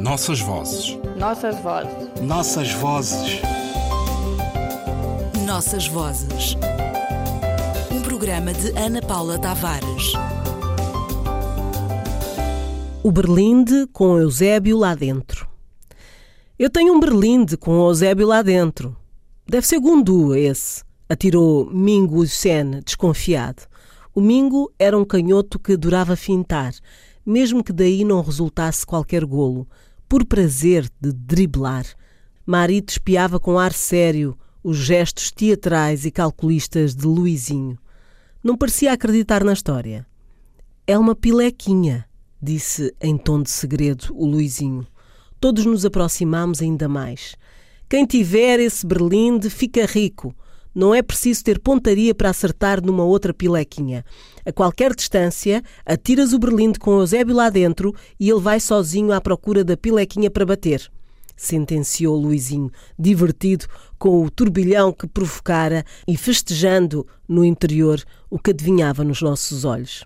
Nossas vozes. Nossas vozes. Nossas vozes. Nossas vozes. Um programa de Ana Paula Tavares. O Berlinde com Eusébio lá dentro. Eu tenho um Berlinde com Eusébio lá dentro. Deve ser Gundu esse, atirou Mingo Sen, desconfiado. O Mingo era um canhoto que adorava fintar, mesmo que daí não resultasse qualquer golo, por prazer de driblar. Marito espiava com ar sério os gestos teatrais e calculistas de Luizinho. Não parecia acreditar na história. É uma pilequinha, disse em tom de segredo o Luizinho. Todos nos aproximámos ainda mais. Quem tiver esse berlinde fica rico. Não é preciso ter pontaria para acertar numa outra pilequinha. A qualquer distância, atiras o berlinde com o Eusébio lá dentro e ele vai sozinho à procura da pilequinha para bater. Sentenciou Luizinho, divertido com o turbilhão que provocara e festejando no interior o que adivinhava nos nossos olhos.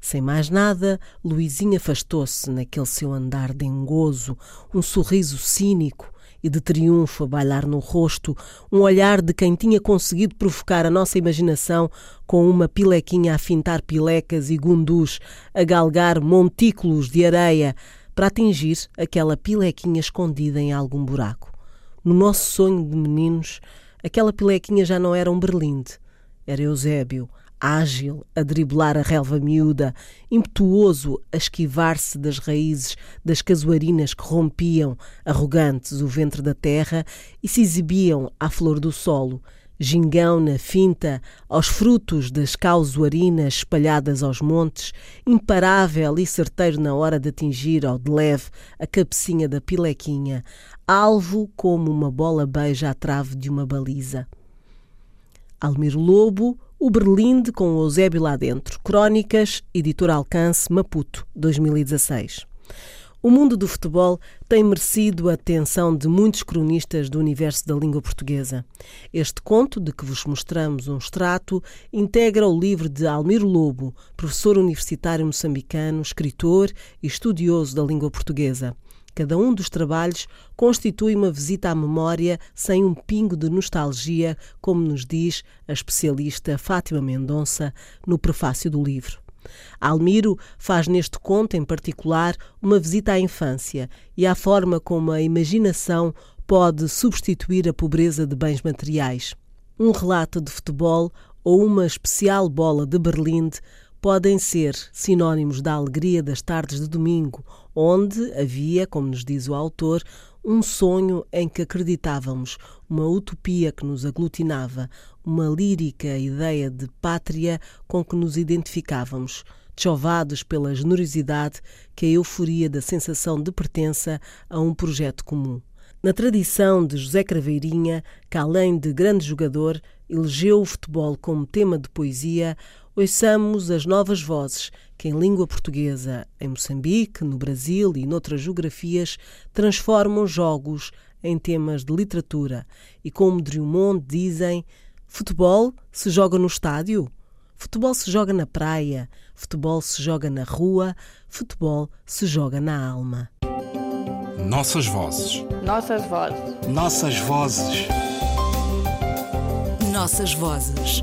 Sem mais nada, Luizinho afastou-se naquele seu andar dengoso, um sorriso cínico e de triunfo a bailar no rosto, um olhar de quem tinha conseguido provocar a nossa imaginação com uma pilequinha a fintar pilecas e gundus, a galgar montículos de areia para atingir aquela pilequinha escondida em algum buraco. No nosso sonho de meninos, aquela pilequinha já não era um berlinde, era Eusébio, ágil a driblar a relva miúda, impetuoso a esquivar-se das raízes das casuarinas que rompiam, arrogantes, o ventre da terra e se exibiam à flor do solo, gingão na finta, aos frutos das causuarinas espalhadas aos montes, imparável e certeiro na hora de atingir ao de leve a cabecinha da pilequinha, alvo como uma bola beija a trave de uma baliza. Almiro Lobo, o Berlinde com Eusébio lá dentro. Crónicas, Editora Alcance, Maputo, 2016. O mundo do futebol tem merecido a atenção de muitos cronistas do universo da língua portuguesa. Este conto, de que vos mostramos um extrato, integra o livro de Almiro Lobo, professor universitário moçambicano, escritor e estudioso da língua portuguesa. Cada um dos trabalhos constitui uma visita à memória sem um pingo de nostalgia, como nos diz a especialista Fátima Mendonça no prefácio do livro. Almiro faz neste conto, em particular, uma visita à infância e à forma como a imaginação pode substituir a pobreza de bens materiais. Um relato de futebol ou uma especial bola de Berlinde podem ser sinónimos da alegria das tardes de domingo, onde havia, como nos diz o autor, um sonho em que acreditávamos, uma utopia que nos aglutinava, uma lírica ideia de pátria com que nos identificávamos, chovados pela generosidade que a euforia da sensação de pertença a um projeto comum. Na tradição de José Craveirinha, que além de grande jogador, elegeu o futebol como tema de poesia, ouçamos as novas vozes que, em língua portuguesa, em Moçambique, no Brasil e noutras geografias, transformam jogos em temas de literatura e, como Drummond dizem, futebol se joga no estádio, futebol se joga na praia, futebol se joga na rua, futebol se joga na alma. Nossas vozes. Nossas vozes. Nossas vozes. Nossas vozes.